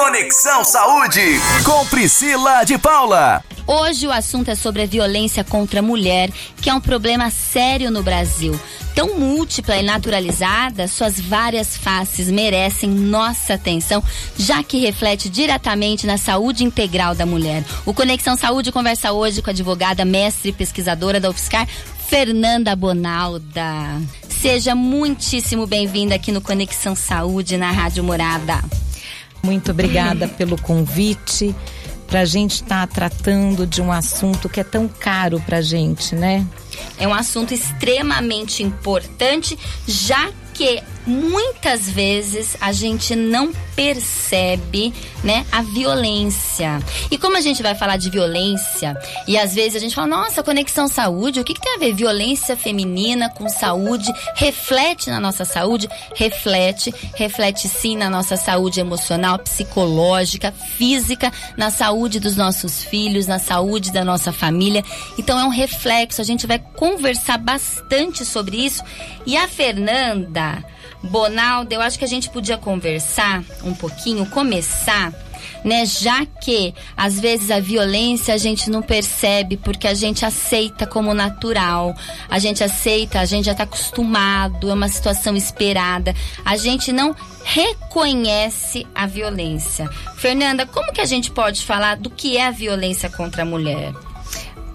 Conexão Saúde com Priscila de Paula. Hoje o assunto é sobre a violência contra a mulher, que é um problema sério no Brasil. Tão múltipla e naturalizada, suas várias faces merecem nossa atenção, já que reflete diretamente na saúde integral da mulher. O Conexão Saúde conversa hoje com a advogada, mestre e pesquisadora da UFSCar, Fernanda Bonalda. Seja muitíssimo bem-vinda aqui no Conexão Saúde na Rádio Morada. Muito obrigada pelo convite para a gente estar tá tratando de um assunto que é tão caro para gente, né? É um assunto extremamente importante, já que muitas vezes a gente não percebe, né, a violência. E como a gente vai falar de violência, e às vezes a gente fala, nossa, conexão saúde, o que, que tem a ver violência feminina com saúde? Reflete na nossa saúde? Reflete, reflete sim na nossa saúde emocional, psicológica, física, na saúde dos nossos filhos, na saúde da nossa família. Então é um reflexo, a gente vai conversar bastante sobre isso. E a Fernanda, Bonaldo, eu acho que a gente podia conversar um pouquinho, começar né? Já que às vezes a violência a gente não percebe porque a gente aceita como natural, a gente aceita, a gente já está acostumado, é uma situação esperada, a gente não reconhece a violência. Fernanda, como que a gente pode falar do que é a violência contra a mulher?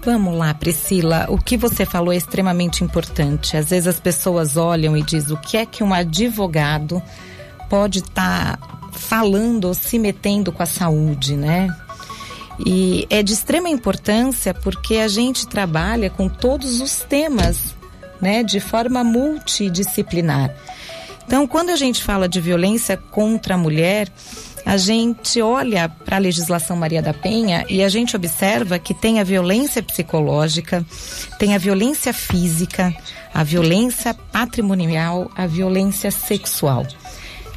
Vamos lá, Priscila. O que você falou é extremamente importante. Às vezes as pessoas olham e dizem o que é que um advogado pode estar tá falando ou se metendo com a saúde, né? E é de extrema importância porque a gente trabalha com todos os temas, né, de forma multidisciplinar. Então, quando a gente fala de violência contra a mulher, a gente olha para a legislação Maria da Penha e a gente observa que tem a violência psicológica, tem a violência física, a violência patrimonial, a violência sexual.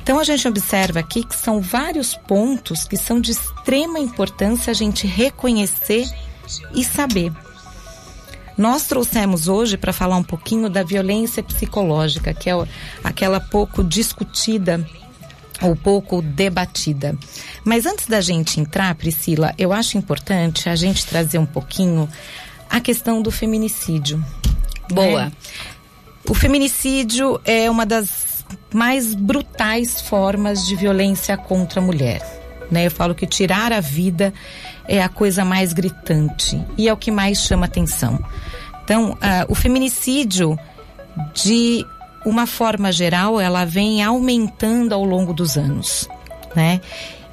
Então a gente observa aqui que são vários pontos que são de extrema importância a gente reconhecer e saber. Nós trouxemos hoje para falar um pouquinho da violência psicológica, que é aquela pouco discutida ou pouco debatida. Mas antes da gente entrar, Priscila, eu acho importante a gente trazer um pouquinho a questão do feminicídio. Boa. Né? O feminicídio é uma das mais brutais formas de violência contra a mulher. Né? Eu falo que tirar a vida é a coisa mais gritante e é o que mais chama atenção. Então, uh, o feminicídio de uma forma geral, ela vem aumentando ao longo dos anos, né?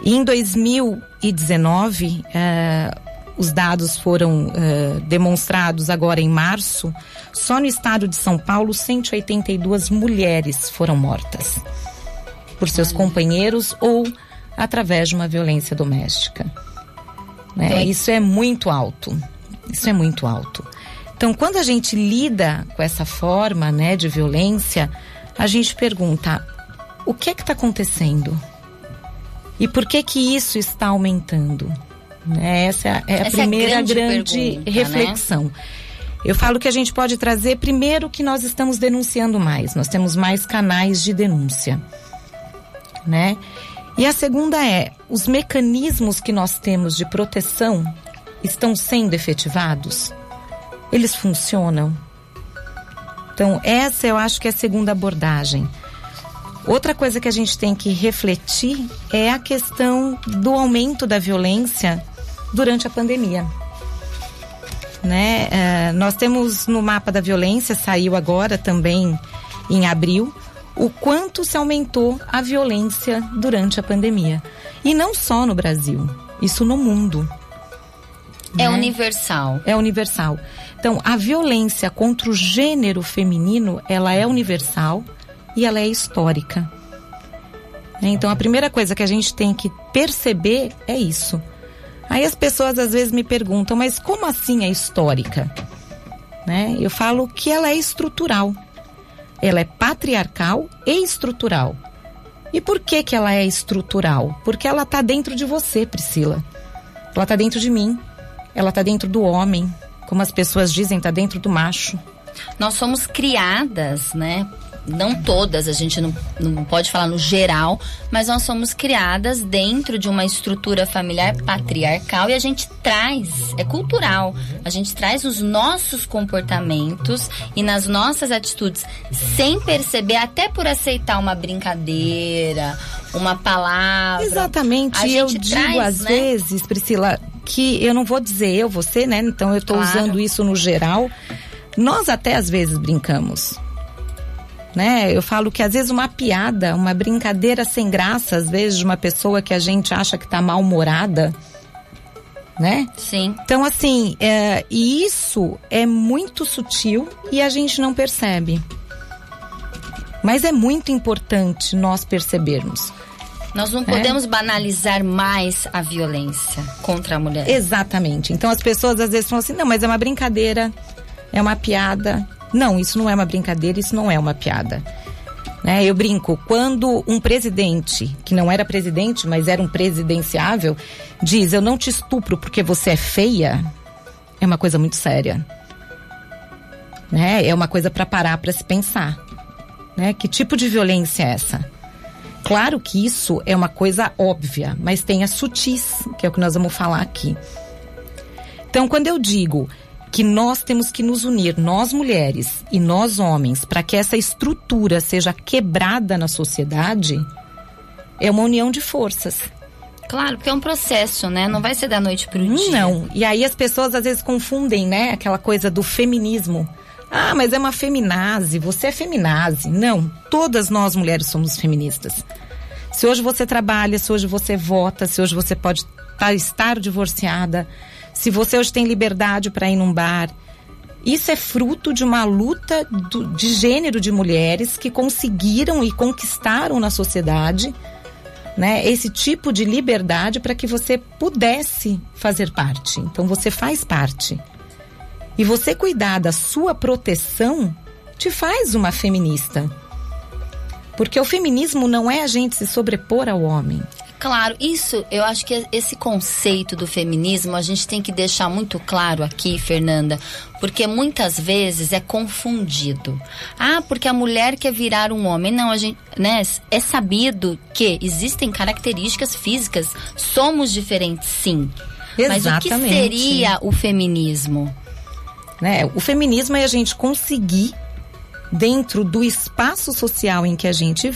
em 2019, uh, os dados foram uh, demonstrados agora em março, só no estado de São Paulo, 182 mulheres foram mortas por seus companheiros ou através de uma violência doméstica. Né? Isso é muito alto. Isso é muito alto. Então, quando a gente lida com essa forma né, de violência, a gente pergunta: o que é que está acontecendo? E por que que isso está aumentando? Né, essa é a essa primeira é a grande, grande pergunta, né? reflexão. Né? Eu falo que a gente pode trazer primeiro que nós estamos denunciando mais, nós temos mais canais de denúncia, né? E a segunda é, os mecanismos que nós temos de proteção estão sendo efetivados? Eles funcionam? Então, essa eu acho que é a segunda abordagem. Outra coisa que a gente tem que refletir é a questão do aumento da violência durante a pandemia. Né? É, nós temos no mapa da violência, saiu agora também em abril, o quanto se aumentou a violência durante a pandemia. E não só no Brasil, isso no mundo. É né? universal. É universal. Então, a violência contra o gênero feminino, ela é universal e ela é histórica. Então, a primeira coisa que a gente tem que perceber é isso. Aí as pessoas às vezes me perguntam, mas como assim é histórica? Né? Eu falo que ela é estrutural. Ela é patriarcal e estrutural. E por que que ela é estrutural? Porque ela está dentro de você, Priscila. Ela está dentro de mim. Ela está dentro do homem, como as pessoas dizem, está dentro do macho. Nós somos criadas, né, não todas, a gente não, não pode falar no geral, mas nós somos criadas dentro de uma estrutura familiar patriarcal e a gente traz, é cultural, a gente traz os nossos comportamentos e nas nossas atitudes sem perceber, até por aceitar uma brincadeira, uma palavra. Exatamente, eu digo traz, às né? vezes, Priscila, que eu não vou dizer eu, você, né? Então eu estou claro. usando isso no geral. Nós até às vezes brincamos né? Eu falo que às vezes uma piada, uma brincadeira sem graça, às vezes de uma pessoa que a gente acha que tá mal-humorada, né? Sim. Então, assim, é, e isso é muito sutil e a gente não percebe. Mas é muito importante nós percebermos. Nós não podemos é? banalizar mais a violência contra a mulher. Exatamente. Então as pessoas às vezes falam assim: não, mas é uma brincadeira, é uma piada. Não, isso não é uma brincadeira, isso não é uma piada. Né? Eu brinco, quando um presidente, que não era presidente, mas era um presidenciável, diz: Eu não te estupro porque você é feia, é uma coisa muito séria. Né? É uma coisa para parar para se pensar. Né? Que tipo de violência é essa? Claro que isso é uma coisa óbvia, mas tem a sutis, que é o que nós vamos falar aqui. Então, quando eu digo que nós temos que nos unir, nós mulheres e nós homens, para que essa estrutura seja quebrada na sociedade, é uma união de forças. Claro, porque é um processo, né? Não vai ser da noite para o dia. Não. E aí as pessoas às vezes confundem, né? Aquela coisa do feminismo. Ah, mas é uma feminazi, você é feminazi. Não, todas nós mulheres somos feministas. Se hoje você trabalha, se hoje você vota, se hoje você pode tá, estar divorciada, se você hoje tem liberdade para ir num bar. Isso é fruto de uma luta do, de gênero de mulheres que conseguiram e conquistaram na sociedade né, esse tipo de liberdade para que você pudesse fazer parte. Então você faz parte. E você cuidar da sua proteção te faz uma feminista. Porque o feminismo não é a gente se sobrepor ao homem. Claro, isso eu acho que esse conceito do feminismo a gente tem que deixar muito claro aqui, Fernanda, porque muitas vezes é confundido. Ah, porque a mulher quer virar um homem. Não, a gente, né, é sabido que existem características físicas, somos diferentes sim. Exatamente. Mas o que seria o feminismo? Né? O feminismo é a gente conseguir dentro do espaço social em que a gente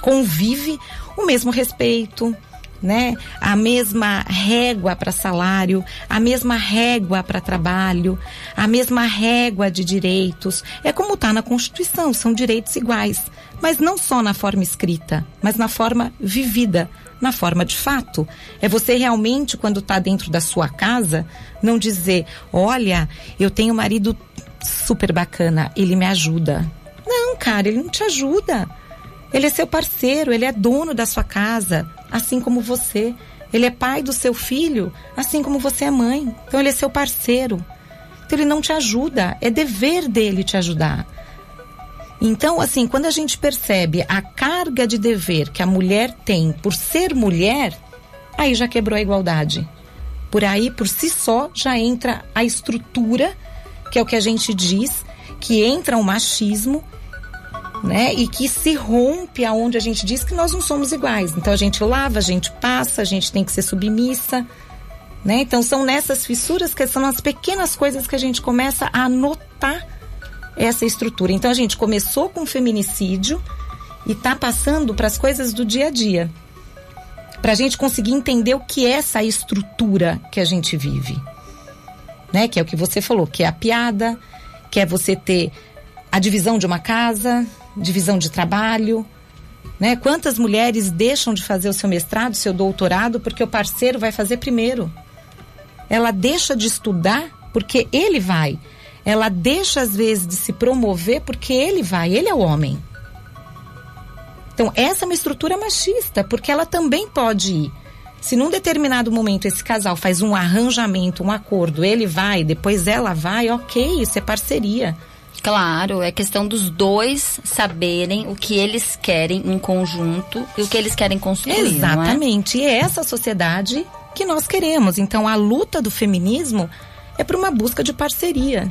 convive o mesmo respeito, né? A mesma régua para salário, a mesma régua para trabalho, a mesma régua de direitos. É como está na Constituição, são direitos iguais. Mas não só na forma escrita, mas na forma vivida, na forma de fato. É você realmente, quando está dentro da sua casa, não dizer: olha, eu tenho um marido super bacana, ele me ajuda. Não, cara, ele não te ajuda. Ele é seu parceiro, ele é dono da sua casa, assim como você. Ele é pai do seu filho, assim como você é mãe. Então ele é seu parceiro. Então ele não te ajuda, é dever dele te ajudar. Então, assim, quando a gente percebe a carga de dever que a mulher tem por ser mulher, aí já quebrou a igualdade. Por aí, por si só, já entra a estrutura, que é o que a gente diz, que entra o machismo né? E que se rompe aonde a gente diz que nós não somos iguais. Então a gente lava, a gente passa, a gente tem que ser submissa, né? Então são nessas fissuras que são as pequenas coisas que a gente começa a notar essa estrutura. Então a gente começou com feminicídio e tá passando para as coisas do dia a dia. Para a gente conseguir entender o que é essa estrutura que a gente vive. Né? Que é o que você falou, que é a piada, que é você ter a divisão de uma casa, divisão de trabalho. Né? Quantas mulheres deixam de fazer o seu mestrado, seu doutorado, porque o parceiro vai fazer primeiro? Ela deixa de estudar porque ele vai. Ela deixa, às vezes, de se promover porque ele vai, ele é o homem. Então, essa é uma estrutura machista, porque ela também pode ir. Se num determinado momento esse casal faz um arranjamento, um acordo, ele vai, depois ela vai, ok, isso é parceria. Claro, é questão dos dois saberem o que eles querem em conjunto e o que eles querem construir. É? Exatamente. É? E é essa sociedade que nós queremos. Então, a luta do feminismo é por uma busca de parceria.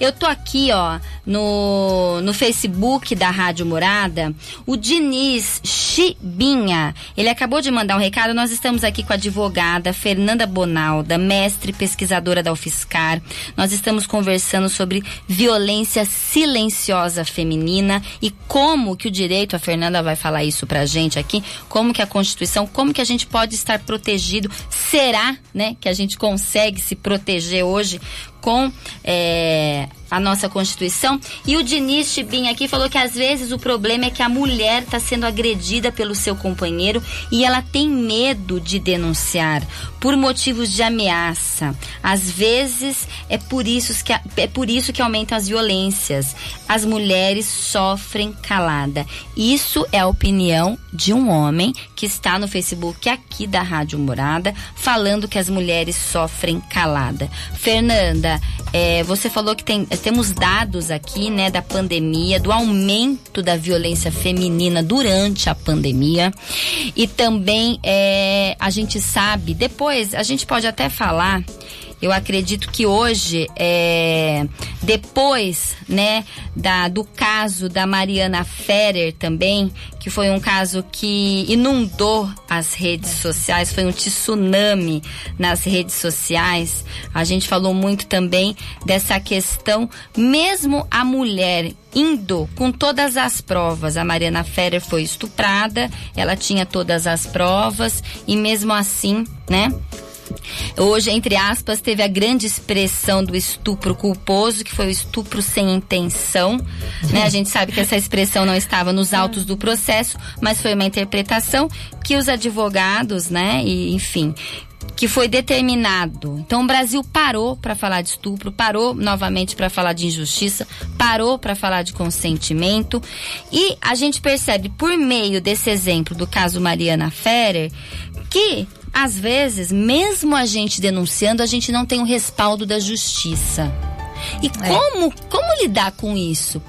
Eu tô aqui, ó, no, no Facebook da Rádio Morada, o Diniz Chibinha. Ele acabou de mandar um recado. Nós estamos aqui com a advogada Fernanda Bonalda, mestre pesquisadora da UFSCar. Nós estamos conversando sobre violência silenciosa feminina e como que o direito, a Fernanda vai falar isso pra gente aqui, como que a Constituição, como que a gente pode estar protegido. Será, né, que a gente consegue se proteger hoje com é, a nossa Constituição. E o Diniz Chibin aqui falou que às vezes o problema é que a mulher está sendo agredida pelo seu companheiro e ela tem medo de denunciar por motivos de ameaça. Às vezes é por isso que, é por isso que aumentam as violências. As mulheres sofrem calada. Isso é a opinião de um homem que está no Facebook aqui da Rádio Morada, falando que as mulheres sofrem calada. Fernanda, é, você falou que tem temos dados aqui, né, da pandemia, do aumento da violência feminina durante a pandemia. E também é, a gente sabe, depois a gente pode até falar eu acredito que hoje, é, depois, né, da, do caso da Mariana Ferrer também, que foi um caso que inundou as redes sociais, foi um tsunami nas redes sociais. A gente falou muito também dessa questão, mesmo a mulher indo com todas as provas. A Mariana Ferrer foi estuprada, ela tinha todas as provas e mesmo assim, né? Hoje, entre aspas, teve a grande expressão do estupro culposo, que foi o estupro sem intenção. Né? A gente sabe que essa expressão não estava nos autos do processo, mas foi uma interpretação que os advogados, né, e enfim, que foi determinado. Então o Brasil parou para falar de estupro, parou novamente para falar de injustiça, parou para falar de consentimento e a gente percebe por meio desse exemplo do caso Mariana Ferrer que às vezes, mesmo a gente denunciando, a gente não tem o respaldo da justiça. E é. como, como lidar com isso?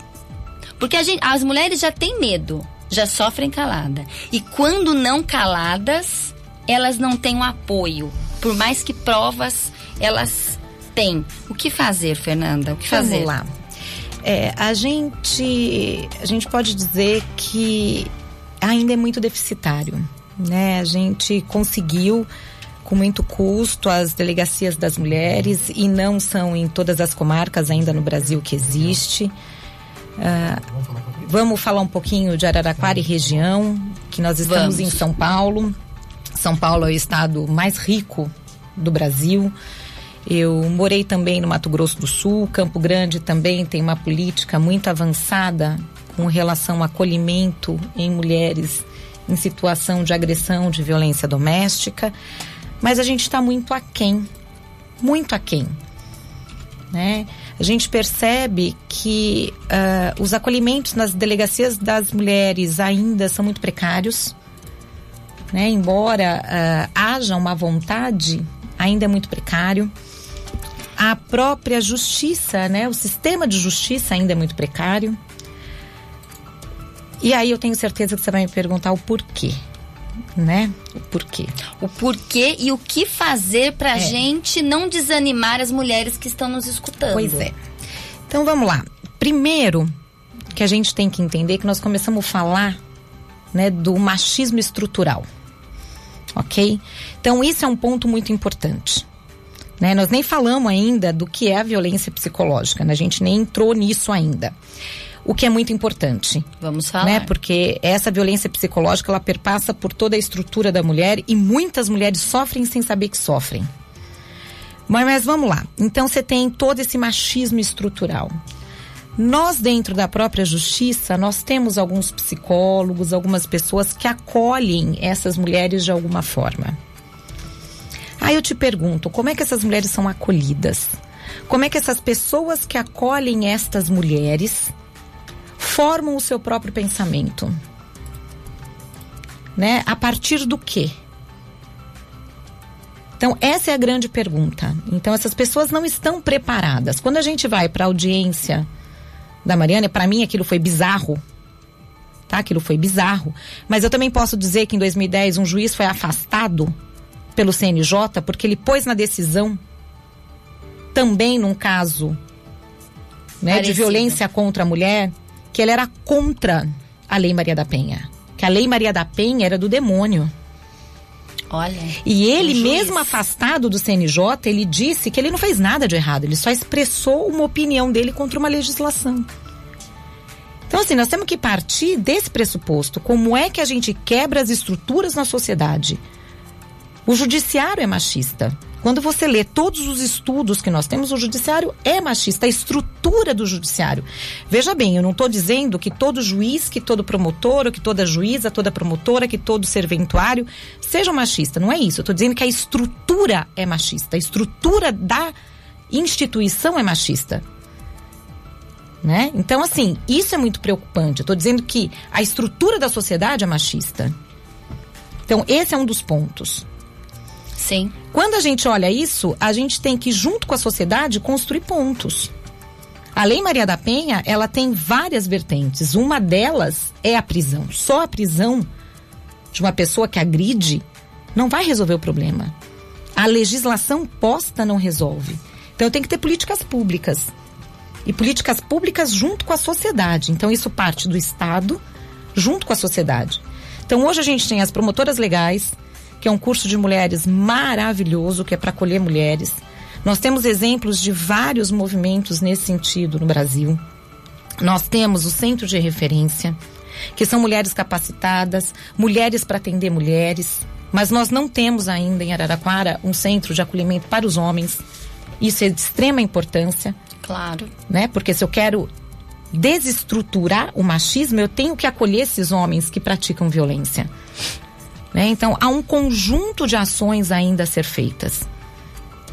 Porque gente, as mulheres já têm medo, já sofrem calada. E quando não caladas, elas não têm o um apoio. Por mais que provas elas têm. O que fazer, Fernanda? O que Vamos fazer? lá. É, a gente a gente pode dizer que ainda é muito deficitário né? A gente conseguiu com muito custo as delegacias das mulheres e não são em todas as comarcas ainda no Brasil que existe. Uh, vamos falar um pouquinho de Araraquara e região, que nós estamos vamos. em São Paulo. São Paulo é o estado mais rico do Brasil. Eu morei também no Mato Grosso do Sul, Campo Grande também tem uma política muito avançada com relação ao acolhimento em mulheres em situação de agressão, de violência doméstica, mas a gente está muito aquém, muito aquém. Né? A gente percebe que uh, os acolhimentos nas delegacias das mulheres ainda são muito precários, né? embora uh, haja uma vontade, ainda é muito precário. A própria justiça, né? o sistema de justiça ainda é muito precário. E aí eu tenho certeza que você vai me perguntar o porquê. Né? O porquê. O porquê e o que fazer pra é. gente não desanimar as mulheres que estão nos escutando. Pois é. Então vamos lá. Primeiro, que a gente tem que entender que nós começamos a falar né, do machismo estrutural. Ok? Então, isso é um ponto muito importante. Né? Nós nem falamos ainda do que é a violência psicológica, né? a gente nem entrou nisso ainda o que é muito importante. Vamos falar. Né? Porque essa violência psicológica, ela perpassa por toda a estrutura da mulher e muitas mulheres sofrem sem saber que sofrem. Mas, mas vamos lá. Então você tem todo esse machismo estrutural. Nós, dentro da própria justiça, nós temos alguns psicólogos, algumas pessoas que acolhem essas mulheres de alguma forma. Aí eu te pergunto, como é que essas mulheres são acolhidas? Como é que essas pessoas que acolhem estas mulheres formam o seu próprio pensamento. Né? A partir do quê? Então, essa é a grande pergunta. Então, essas pessoas não estão preparadas. Quando a gente vai para a audiência da Mariana, para mim aquilo foi bizarro. Tá? Aquilo foi bizarro. Mas eu também posso dizer que em 2010 um juiz foi afastado pelo CNJ porque ele pôs na decisão, também num caso né, de violência contra a mulher, que ele era contra a Lei Maria da Penha. Que a Lei Maria da Penha era do demônio. Olha. E ele, mesmo afastado do CNJ, ele disse que ele não fez nada de errado, ele só expressou uma opinião dele contra uma legislação. Então, assim, nós temos que partir desse pressuposto. Como é que a gente quebra as estruturas na sociedade? O judiciário é machista. Quando você lê todos os estudos que nós temos, o judiciário é machista, a estrutura do judiciário. Veja bem, eu não estou dizendo que todo juiz, que todo promotor, que toda juíza, toda promotora, que todo serventuário seja machista. Não é isso. Eu estou dizendo que a estrutura é machista. A estrutura da instituição é machista. Né? Então, assim, isso é muito preocupante. Eu estou dizendo que a estrutura da sociedade é machista. Então, esse é um dos pontos. Sim. Quando a gente olha isso, a gente tem que, junto com a sociedade, construir pontos. A Lei Maria da Penha, ela tem várias vertentes. Uma delas é a prisão. Só a prisão de uma pessoa que agride não vai resolver o problema. A legislação posta não resolve. Então tem que ter políticas públicas. E políticas públicas junto com a sociedade. Então isso parte do Estado junto com a sociedade. Então hoje a gente tem as promotoras legais, que é um curso de mulheres maravilhoso, que é para acolher mulheres. Nós temos exemplos de vários movimentos nesse sentido no Brasil. Nós temos o Centro de Referência, que são mulheres capacitadas, mulheres para atender mulheres. Mas nós não temos ainda em Araraquara um centro de acolhimento para os homens. Isso é de extrema importância, Claro. né? Porque se eu quero desestruturar o machismo, eu tenho que acolher esses homens que praticam violência. Né? Então, há um conjunto de ações ainda a ser feitas.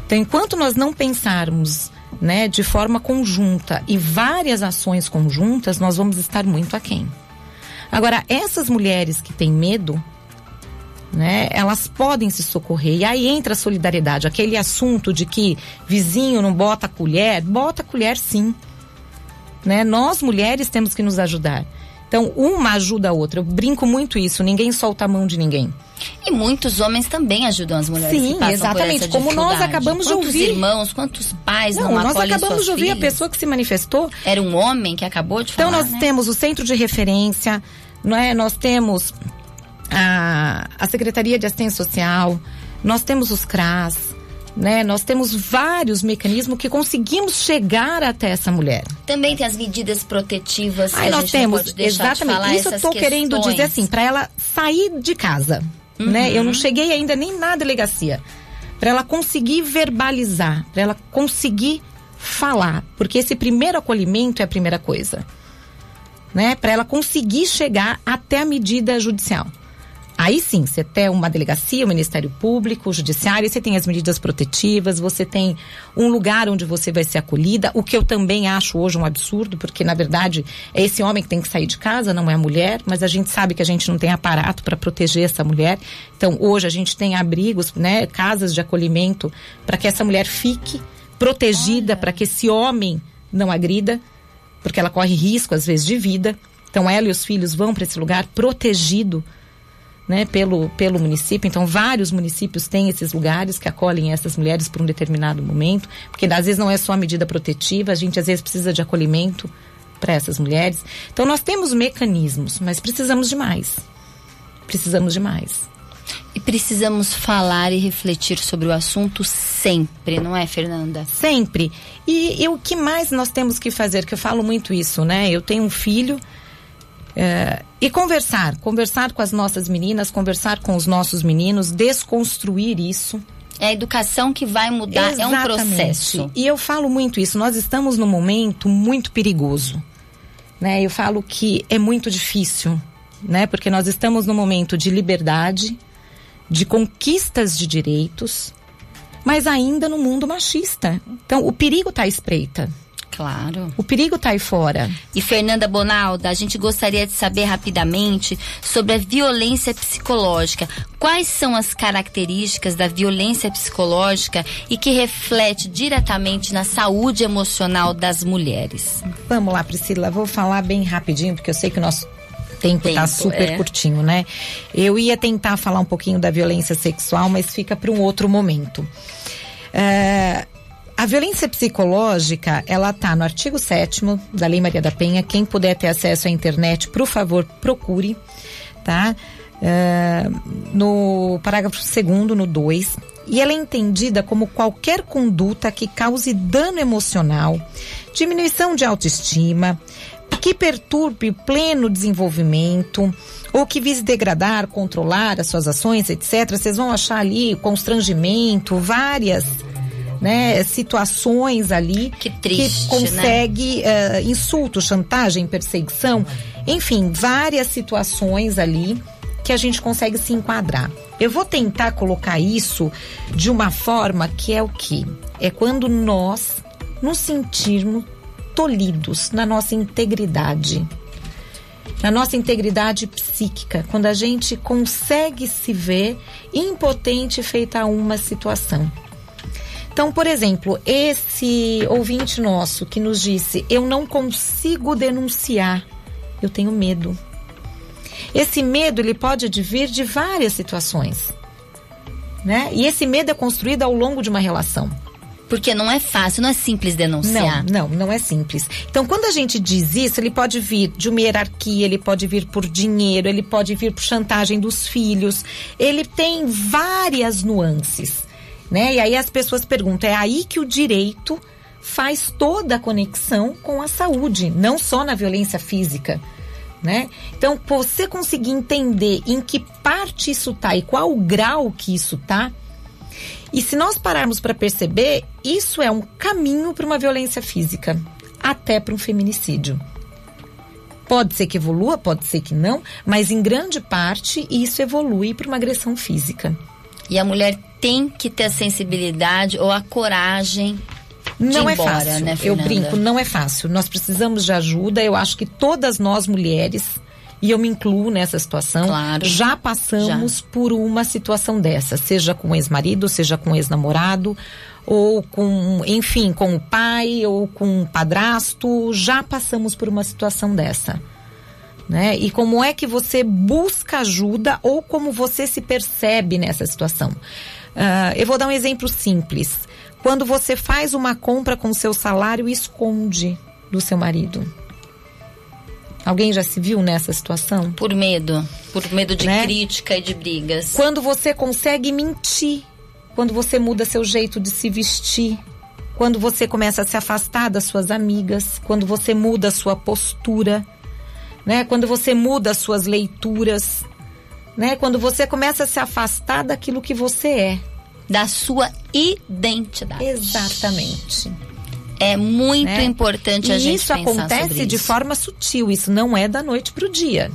Então, enquanto nós não pensarmos né, de forma conjunta e várias ações conjuntas, nós vamos estar muito aquém. Agora, essas mulheres que têm medo, né, elas podem se socorrer. E aí entra a solidariedade, aquele assunto de que vizinho não bota colher, bota colher sim. Né? Nós mulheres temos que nos ajudar. Então, uma ajuda a outra. Eu brinco muito isso, ninguém solta a mão de ninguém. E muitos homens também ajudam as mulheres Sim, exatamente, como nós acabamos de quantos ouvir. irmãos, quantos pais não, Não, nós acabamos de ouvir a filhas? pessoa que se manifestou. Era um homem que acabou de Então falar, nós né? temos o centro de referência, não é? Nós temos a, a Secretaria de Assistência Social, nós temos os CRAS, né? Nós temos vários mecanismos que conseguimos chegar até essa mulher. Também tem as medidas protetivas que Aí a nós temos exatamente de isso eu tô querendo. Uhum. dizer assim, para ela sair de casa, né? Eu não cheguei ainda nem na delegacia. Para ela conseguir verbalizar, para ela conseguir falar, porque esse primeiro acolhimento é a primeira coisa. Né? Para ela conseguir chegar até a medida judicial. Aí sim, você tem uma delegacia, o Ministério Público, o Judiciário, você tem as medidas protetivas, você tem um lugar onde você vai ser acolhida, o que eu também acho hoje um absurdo, porque na verdade é esse homem que tem que sair de casa, não é a mulher, mas a gente sabe que a gente não tem aparato para proteger essa mulher. Então hoje a gente tem abrigos, né, casas de acolhimento para que essa mulher fique protegida, para que esse homem não agrida, porque ela corre risco às vezes de vida. Então ela e os filhos vão para esse lugar protegido né, pelo, pelo município. Então, vários municípios têm esses lugares que acolhem essas mulheres por um determinado momento, porque às vezes não é só a medida protetiva, a gente às vezes precisa de acolhimento para essas mulheres. Então, nós temos mecanismos, mas precisamos de mais. Precisamos de mais. E precisamos falar e refletir sobre o assunto sempre, não é, Fernanda? Sempre. E, e o que mais nós temos que fazer? Que eu falo muito isso, né? Eu tenho um filho. É, e conversar, conversar com as nossas meninas, conversar com os nossos meninos, desconstruir isso. É a educação que vai mudar, é um Exatamente. processo. E eu falo muito isso. Nós estamos num momento muito perigoso, né? Eu falo que é muito difícil, né? Porque nós estamos num momento de liberdade, de conquistas de direitos, mas ainda no mundo machista. Então, o perigo está à espreita. Claro. O perigo está aí fora. E Fernanda Bonalda, a gente gostaria de saber rapidamente sobre a violência psicológica. Quais são as características da violência psicológica e que reflete diretamente na saúde emocional das mulheres? Vamos lá, Priscila, vou falar bem rapidinho, porque eu sei que o nosso tempo está Tempo, super é. curtinho, né? Eu ia tentar falar um pouquinho da violência sexual, mas fica para um outro momento. É, a violência psicológica, ela está no artigo 7 da Lei Maria da Penha. Quem puder ter acesso à internet, por favor, procure, tá? Uh, no parágrafo 2 no 2, e ela é entendida como qualquer conduta que cause dano emocional, diminuição de autoestima, que perturbe o pleno desenvolvimento ou que vise degradar, controlar as suas ações, etc. Vocês vão achar ali constrangimento, várias né, situações ali que, triste, que consegue né? uh, insulto, chantagem, perseguição, enfim, várias situações ali que a gente consegue se enquadrar. Eu vou tentar colocar isso de uma forma que é o que? É quando nós nos sentirmos tolhidos na nossa integridade, na nossa integridade psíquica, quando a gente consegue se ver impotente feita a uma situação. Então, por exemplo, esse ouvinte nosso que nos disse: Eu não consigo denunciar, eu tenho medo. Esse medo ele pode advir de várias situações, né? E esse medo é construído ao longo de uma relação. Porque não é fácil, não é simples denunciar. Não, não, não é simples. Então, quando a gente diz isso, ele pode vir de uma hierarquia, ele pode vir por dinheiro, ele pode vir por chantagem dos filhos. Ele tem várias nuances, né? E aí as pessoas perguntam, é aí que o direito faz toda a conexão com a saúde, não só na violência física. Né? Então, você conseguir entender em que parte isso tá e qual o grau que isso tá, e se nós pararmos para perceber, isso é um caminho para uma violência física, até para um feminicídio. Pode ser que evolua, pode ser que não, mas em grande parte isso evolui para uma agressão física. E a mulher tem que ter a sensibilidade ou a coragem não é embora, fácil. Né, eu brinco, não é fácil. Nós precisamos de ajuda. Eu acho que todas nós mulheres e eu me incluo nessa situação. Claro. Já passamos Já. por uma situação dessa, seja com ex-marido, seja com ex-namorado, ou com, enfim, com o pai, ou com o padrasto. Já passamos por uma situação dessa. Né? E como é que você busca ajuda ou como você se percebe nessa situação? Uh, eu vou dar um exemplo simples. Quando você faz uma compra com seu salário e esconde do seu marido. Alguém já se viu nessa situação? Por medo. Por medo de né? crítica e de brigas. Quando você consegue mentir. Quando você muda seu jeito de se vestir. Quando você começa a se afastar das suas amigas. Quando você muda a sua postura. Né? Quando você muda as suas leituras. Né? Quando você começa a se afastar daquilo que você é. Da sua identidade. Exatamente. É muito né? importante e a gente isso acontece isso. de forma sutil, isso não é da noite para o dia.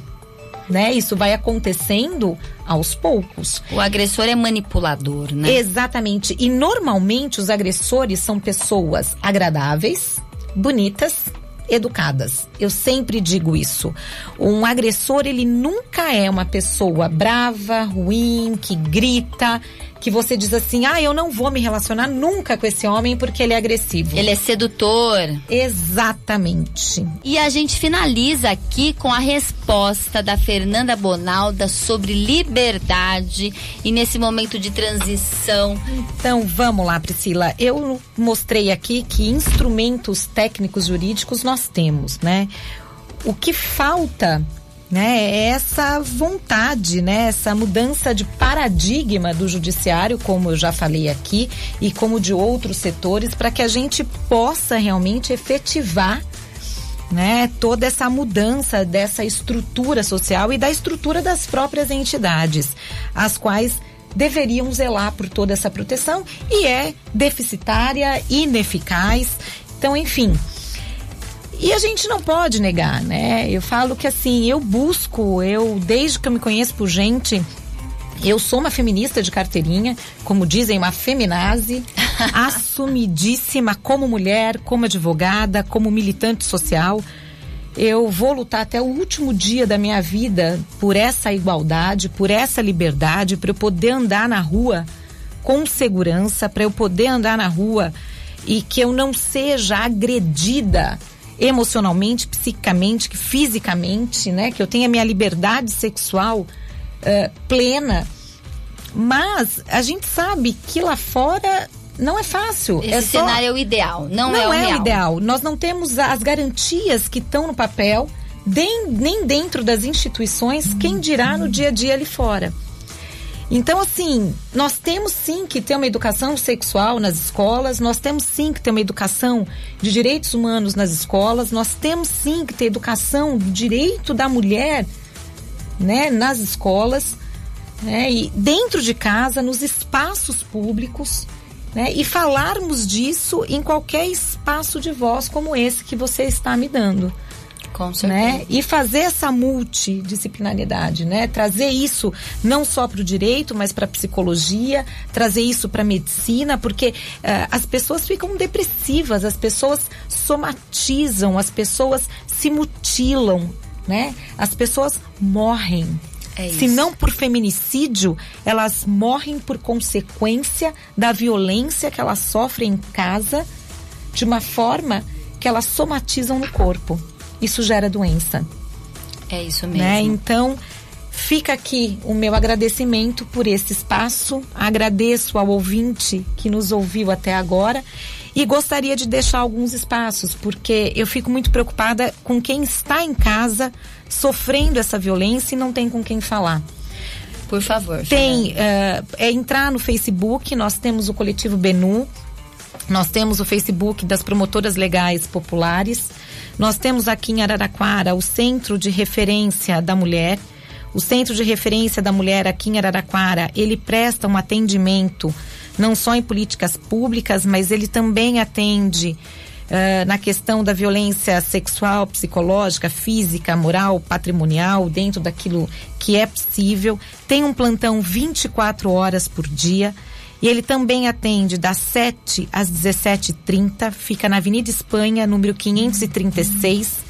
Né? Isso vai acontecendo aos poucos. O agressor é manipulador, né? Exatamente. E normalmente os agressores são pessoas agradáveis, bonitas, educadas. Eu sempre digo isso. Um agressor, ele nunca é uma pessoa brava, ruim, que grita que você diz assim: ah, eu não vou me relacionar nunca com esse homem porque ele é agressivo. Ele é sedutor. Exatamente. E a gente finaliza aqui com a resposta da Fernanda Bonalda sobre liberdade e nesse momento de transição. Então vamos lá, Priscila. Eu mostrei aqui que instrumentos técnicos jurídicos nós temos, né? O que falta né? É essa vontade, né? Essa mudança de paradigma do judiciário, como eu já falei aqui, e como de outros setores, para que a gente possa realmente efetivar né, toda essa mudança dessa estrutura social e da estrutura das próprias entidades, as quais deveriam zelar por toda essa proteção e é deficitária, ineficaz. Então, enfim, e a gente não pode negar, né? Eu falo que assim, eu busco, eu desde que eu me conheço por gente, eu sou uma feminista de carteirinha, como dizem, uma feminazi, assumidíssima como mulher, como advogada, como militante social. Eu vou lutar até o último dia da minha vida por essa igualdade, por essa liberdade, para eu poder andar na rua com segurança, para eu poder andar na rua e que eu não seja agredida emocionalmente, psicicamente, fisicamente, né? Que eu tenha minha liberdade sexual uh, plena. Mas a gente sabe que lá fora não é fácil. Esse é só... cenário é o ideal, não, não é o é o ideal. Nós não temos as garantias que estão no papel, nem, nem dentro das instituições, quem dirá no dia a dia ali fora. Então, assim, nós temos sim que ter uma educação sexual nas escolas, nós temos sim que ter uma educação de direitos humanos nas escolas, nós temos sim que ter educação do direito da mulher né, nas escolas, né, e dentro de casa, nos espaços públicos, né, e falarmos disso em qualquer espaço de voz como esse que você está me dando. Com certeza. Né? E fazer essa multidisciplinaridade, né? Trazer isso não só para o direito, mas para a psicologia, trazer isso para a medicina, porque uh, as pessoas ficam depressivas, as pessoas somatizam, as pessoas se mutilam, né? As pessoas morrem. É Se não por feminicídio, elas morrem por consequência da violência que elas sofrem em casa, de uma forma que elas somatizam no corpo isso gera doença. É isso mesmo. Né? Então, fica aqui o meu agradecimento por esse espaço. Agradeço ao ouvinte que nos ouviu até agora e gostaria de deixar alguns espaços, porque eu fico muito preocupada com quem está em casa sofrendo essa violência e não tem com quem falar. Por favor. Tem, uh, é entrar no Facebook, nós temos o coletivo Benu, nós temos o Facebook das promotoras legais populares. Nós temos aqui em Araraquara o Centro de Referência da Mulher. O Centro de Referência da Mulher aqui em Araraquara, ele presta um atendimento não só em políticas públicas, mas ele também atende uh, na questão da violência sexual, psicológica, física, moral, patrimonial, dentro daquilo que é possível. Tem um plantão 24 horas por dia. E ele também atende das 7 às 17h30, fica na Avenida Espanha, número 536.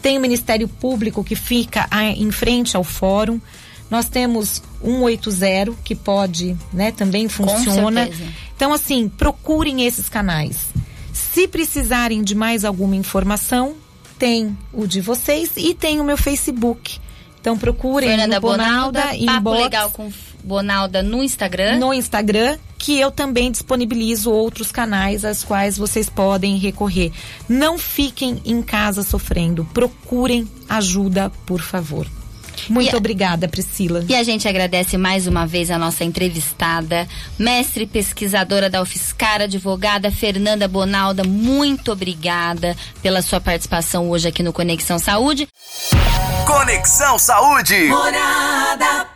Tem o Ministério Público que fica em frente ao fórum. Nós temos 180 que pode, né, também funciona. Então assim, procurem esses canais. Se precisarem de mais alguma informação, tem o de vocês e tem o meu Facebook. Então procurem Fernanda Bonalda, Bonalda inbox. Papo Legal com Bonalda no Instagram. No Instagram, que eu também disponibilizo outros canais aos quais vocês podem recorrer. Não fiquem em casa sofrendo. Procurem ajuda, por favor. Muito E a- obrigada, Priscila. E a gente agradece mais uma vez a nossa entrevistada, mestre pesquisadora da UFSCar, advogada Fernanda Bonalda. Muito obrigada pela sua participação hoje aqui no Conexão Saúde. Conexão Saúde. Morada